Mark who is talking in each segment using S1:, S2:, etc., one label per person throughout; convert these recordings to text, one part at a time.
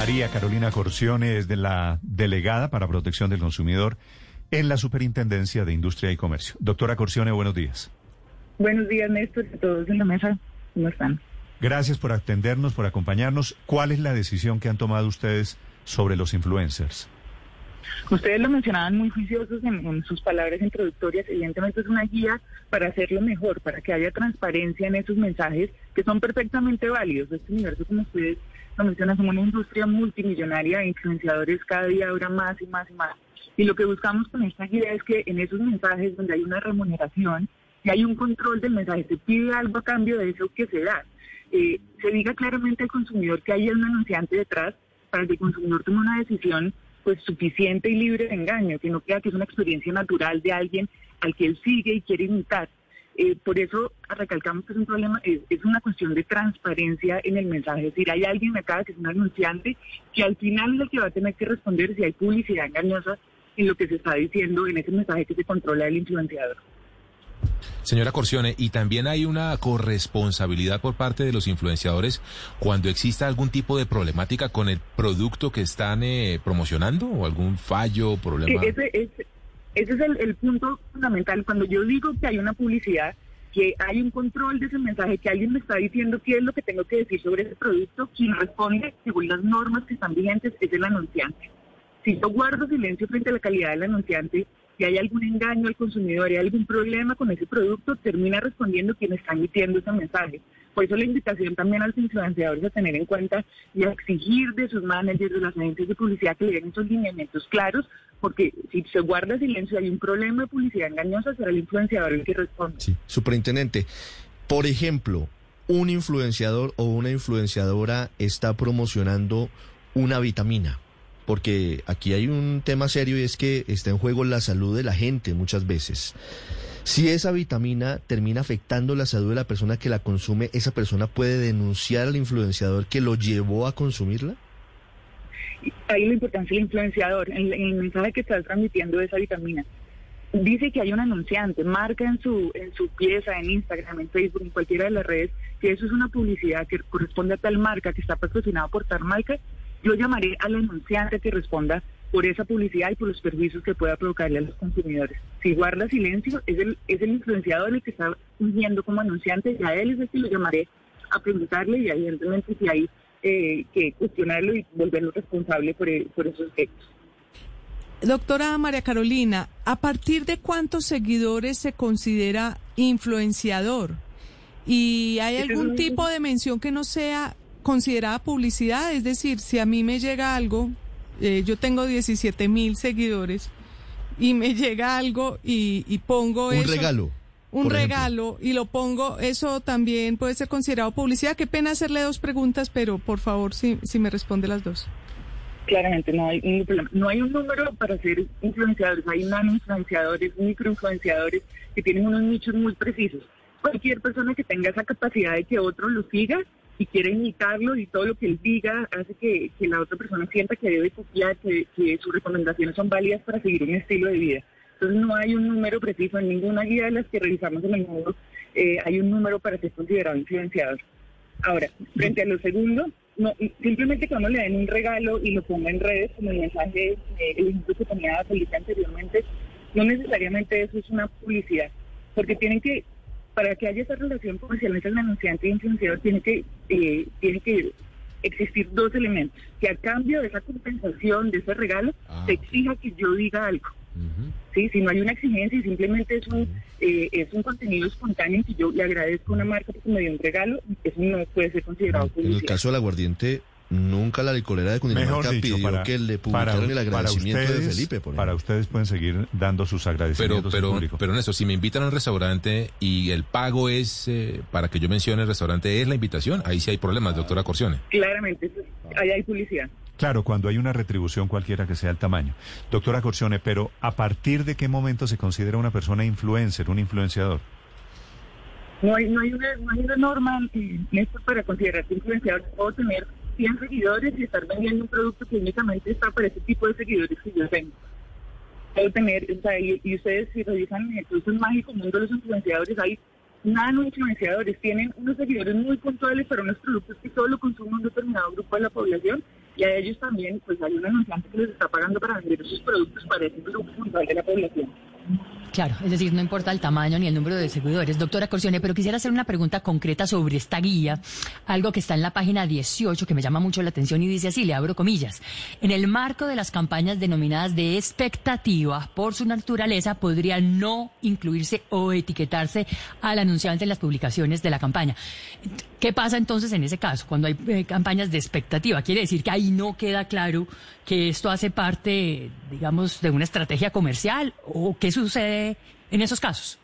S1: María Carolina Corcione es de la delegada para protección del consumidor en la Superintendencia de Industria y Comercio. Doctora Corcione, buenos días.
S2: Buenos días, Néstor, a todos en la mesa. ¿Cómo están?
S1: Gracias por atendernos, por acompañarnos. ¿Cuál es la decisión que han tomado ustedes sobre los influencers?
S2: Ustedes lo mencionaban muy juiciosos en, en, sus palabras introductorias. Evidentemente es una guía para hacerlo mejor, para que haya transparencia en esos mensajes que son perfectamente válidos. Este universo, como ustedes lo mencionan, es una industria multimillonaria de influenciadores cada día ahora más y más y más. Y lo que buscamos con esta guía es que en esos mensajes donde hay una remuneración y hay un control del mensaje, se pide algo a cambio de eso que se da. Eh, se diga claramente al consumidor que hay un anunciante detrás para que el consumidor tome una decisión pues suficiente y libre de engaño, que no crea que es una experiencia natural de alguien al que él sigue y quiere imitar. Eh, por eso recalcamos que es un problema, es, es, una cuestión de transparencia en el mensaje. Es decir, hay alguien acá que es un anunciante que al final es el que va a tener que responder si hay publicidad engañosa en lo que se está diciendo en ese mensaje que se controla el influenciador.
S3: Señora Corcione, ¿y también hay una corresponsabilidad por parte de los influenciadores cuando exista algún tipo de problemática con el producto que están eh, promocionando o algún fallo, problema?
S2: Sí, ese, ese, ese, es el, punto fundamental. Cuando yo digo que hay una publicidad, que hay un control de ese mensaje, que alguien me está diciendo qué es lo que tengo que decir sobre ese producto, quien responde según las normas que están vigentes es el anunciante. Si yo guardo silencio frente a la calidad del anunciante, si hay algún engaño al consumidor, hay algún problema con ese producto, termina respondiendo quien está emitiendo ese mensaje. Por eso la invitación también a los influenciadores a tener en cuenta y a exigir de sus managers, de las agencias de publicidad que le den esos lineamientos claros, porque si se guarda silencio hay un problema de publicidad engañosa, será el influenciador el que responde.
S4: Sí, superintendente. Por ejemplo, un influenciador o una influenciadora está promocionando una vitamina porque aquí hay un tema serio y es que está en juego la salud de la gente muchas veces. Si esa vitamina termina afectando la salud de la persona que la consume, ¿esa persona puede denunciar al influenciador que lo llevó a consumirla?
S2: Ahí la importancia del influenciador, en, el mensaje que está transmitiendo esa vitamina. Dice que hay un anunciante, marca en su, en su pieza, en Instagram, en Facebook, en cualquiera de las redes, que eso es una publicidad que corresponde a tal marca, que está patrocinada por tal marca, yo llamaré al anunciante que responda por esa publicidad y por los perjuicios que pueda provocarle a los consumidores. Si guarda silencio, es el, es el influenciador el que está fungiendo como anunciante y a él es el que lo llamaré a preguntarle y evidentemente si hay eh, que cuestionarlo y volverlo responsable por, el, por esos hechos.
S5: Doctora María Carolina, ¿a partir de cuántos seguidores se considera influenciador? ¿Y hay algún tipo de mención que no sea considerada publicidad, es decir, si a mí me llega algo, eh, yo tengo 17 mil seguidores y me llega algo y, y pongo
S4: un regalo.
S5: Un regalo y lo pongo, eso también puede ser considerado publicidad. Qué pena hacerle dos preguntas, pero por favor, si, si me responde las dos.
S2: Claramente, no hay ningún problema. No hay un número para ser influenciadores, hay nano influenciadores, microinfluenciadores que tienen unos nichos muy precisos. Cualquier persona que tenga esa capacidad de que otro lo siga, y quiere imitarlo y todo lo que él diga hace que, que la otra persona sienta que debe copiar, que, que, sus recomendaciones son válidas para seguir un estilo de vida. Entonces no hay un número preciso en ninguna guía de las que revisamos en el mundo, eh, hay un número para ser considerado influenciador. Ahora, frente a lo segundo, no, simplemente cuando le den un regalo y lo ponga en redes, como el mensaje, eh, el ejemplo que tenía Felipe anteriormente, no necesariamente eso es una publicidad, porque tienen que para que haya esa relación comercial entre el anunciante y el influenciador tiene que, eh, tiene que existir dos elementos. Que a cambio de esa compensación, de ese regalo, ah, se exija que yo diga algo. Uh -huh. ¿Sí? Si no hay una exigencia y simplemente es un, uh -huh. eh, es un contenido espontáneo que yo le agradezco a una marca porque me dio un regalo, eso no puede ser considerado publicidad.
S4: En el caso del aguardiente, Nunca la licorera de Cundinamarca
S1: dicho,
S4: pidió
S1: para,
S4: que le publicaran
S1: para,
S4: el agradecimiento
S1: ustedes,
S4: de Felipe. Por
S1: para ustedes pueden seguir dando sus agradecimientos
S3: pero, pero,
S1: público.
S3: Pero en eso, si me invitan a un restaurante y el pago es eh, para que yo mencione el restaurante, es la invitación, ahí sí hay problemas, doctora Corcione.
S2: Claramente, ahí hay publicidad.
S1: Claro, cuando hay una retribución cualquiera que sea el tamaño. Doctora Corcione, pero ¿a partir de qué momento se considera una persona influencer, un influenciador?
S2: No hay, no hay, una, no hay una norma en esto para considerarse influenciador. Puedo tener 100 seguidores y estar vendiendo un producto que únicamente está para ese tipo de seguidores que yo tengo. Tener, o sea, y, ustedes si revisan el producto mágico mundo de los influenciadores, hay nano influenciadores, tienen unos seguidores muy puntuales para unos productos que solo consume un determinado grupo de la población y a ellos también pues hay un anunciante que les está pagando para vender esos productos para ese grupo puntual de la población.
S6: Claro, es decir, no importa el tamaño ni el número de seguidores. Doctora Corcione, pero quisiera hacer una pregunta concreta sobre esta guía, algo que está en la página 18 que me llama mucho la atención y dice así, le abro comillas. En el marco de las campañas denominadas de expectativa, por su naturaleza, podría no incluirse o etiquetarse al anunciante en las publicaciones de la campaña. ¿Qué pasa entonces en ese caso, cuando hay eh, campañas de expectativa? Quiere decir que ahí no queda claro que esto hace parte, digamos, de una estrategia comercial o qué sucede en esos casos.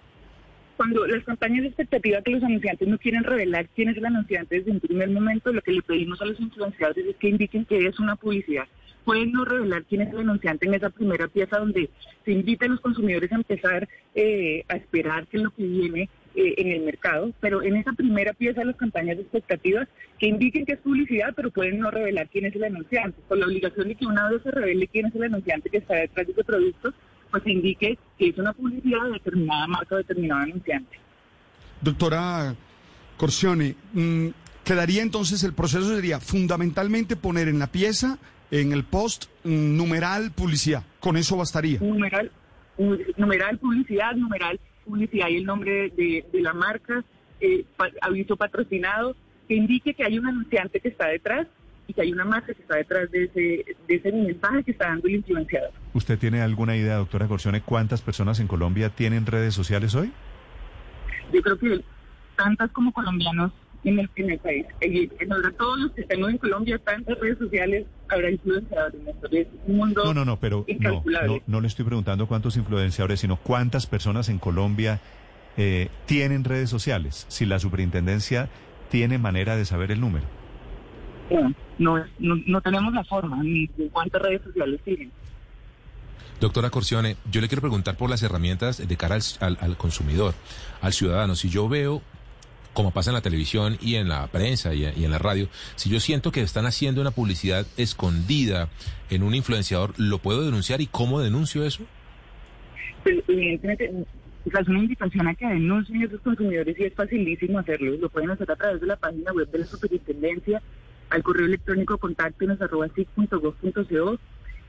S2: Cuando las campañas de expectativa que los anunciantes no quieren revelar quién es el anunciante desde un primer momento, lo que le pedimos a los influenciadores es que indiquen que es una publicidad. Pueden no revelar quién es el anunciante en esa primera pieza donde se invita a los consumidores a empezar eh, a esperar qué es lo que viene eh, en el mercado, pero en esa primera pieza las campañas de expectativas que indiquen que es publicidad, pero pueden no revelar quién es el anunciante, con la obligación de que una vez se revele quién es el anunciante que está detrás de ese producto, pues indique que es una publicidad de determinada marca o determinado anunciante.
S7: Doctora Corcione, mm, quedaría entonces el proceso sería fundamentalmente poner en la pieza, en el post, mm, numeral publicidad. Con eso bastaría.
S2: Numeral, numeral publicidad, numeral publicidad y el nombre de, la marca, eh, aviso patrocinado, que indique que hay un anunciante que está detrás y que hay una marca que está detrás de ese, de ese mensaje que está dando el influenciador.
S1: ¿Usted tiene alguna idea, doctora Corcione, cuántas personas en Colombia tienen redes sociales hoy?
S2: Yo creo que tantas como colombianos en el, en el país. Y, en todos los que estamos en Colombia en redes sociales, habrá influenciadores. Es un mundo
S1: no, no, no, pero no, no, no, le estoy preguntando cuántos influenciadores, sino cuántas personas en Colombia eh, tienen redes sociales. Si la superintendencia tiene manera de saber el número.
S2: No, no, no, tenemos la forma ni de cuántas redes sociales tienen.
S3: Doctora Corcione, yo le quiero preguntar por las herramientas de cara al, al, consumidor, al ciudadano. Si yo veo como pasa en la televisión y en la prensa y, en la radio, si yo siento que están haciendo una publicidad escondida en un influenciador, ¿lo puedo denunciar y cómo denuncio eso?
S2: Pues, evidentemente, es una invitación a que denuncien a esos consumidores y es facilísimo hacerlo. Lo pueden hacer a través de la página web de la superintendencia, al correo electrónico contacto en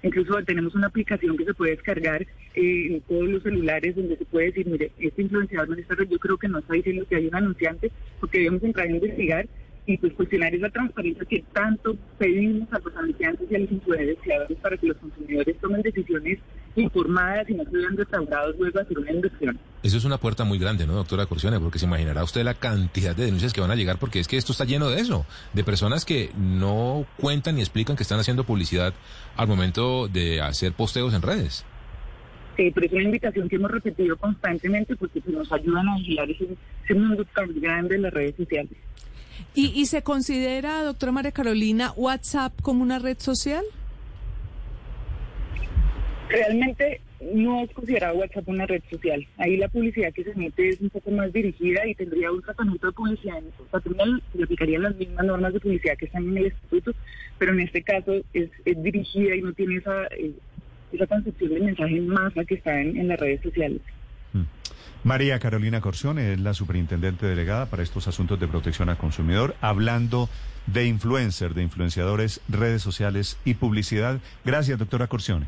S2: Incluso tenemos una aplicación que se puede descargar eh, en todos los celulares donde se puede decir, mire, este influenciador red yo creo que no está diciendo que hay un anunciante porque debemos entrar a investigar y pues cuestionar esa transparencia que tanto pedimos a los anunciantes y a los influenciadores para que los consumidores tomen decisiones informadas y no se vean restaurados luego a hacer una inversión.
S3: Eso es una puerta muy grande, ¿no, doctora Corcione? Porque se imaginará usted la cantidad de denuncias que van a llegar, porque es que esto está lleno de eso, de personas que no cuentan ni explican que están haciendo publicidad al momento de hacer posteos en redes.
S2: Sí, pero es una invitación que hemos repetido constantemente porque nos ayudan a vigilar ese, ese mundo tan grande de las redes sociales.
S5: ¿Y, ¿Y se considera, doctora María Carolina, WhatsApp como una red social?
S2: Realmente no es considerado WhatsApp una red social. Ahí la publicidad que se emite es un poco más dirigida y tendría un tratamiento de publicidad. En se aplicarían las mismas normas de publicidad que están en el estatuto, pero en este caso es, dirigida y no tiene esa, eh, esa concepción de mensaje en masa que está en, las redes sociales.
S1: Mm. María Carolina Corcione es la superintendente delegada para estos asuntos de protección al consumidor, hablando de influencer, de influenciadores, redes sociales y publicidad. Gracias, doctora Corcione.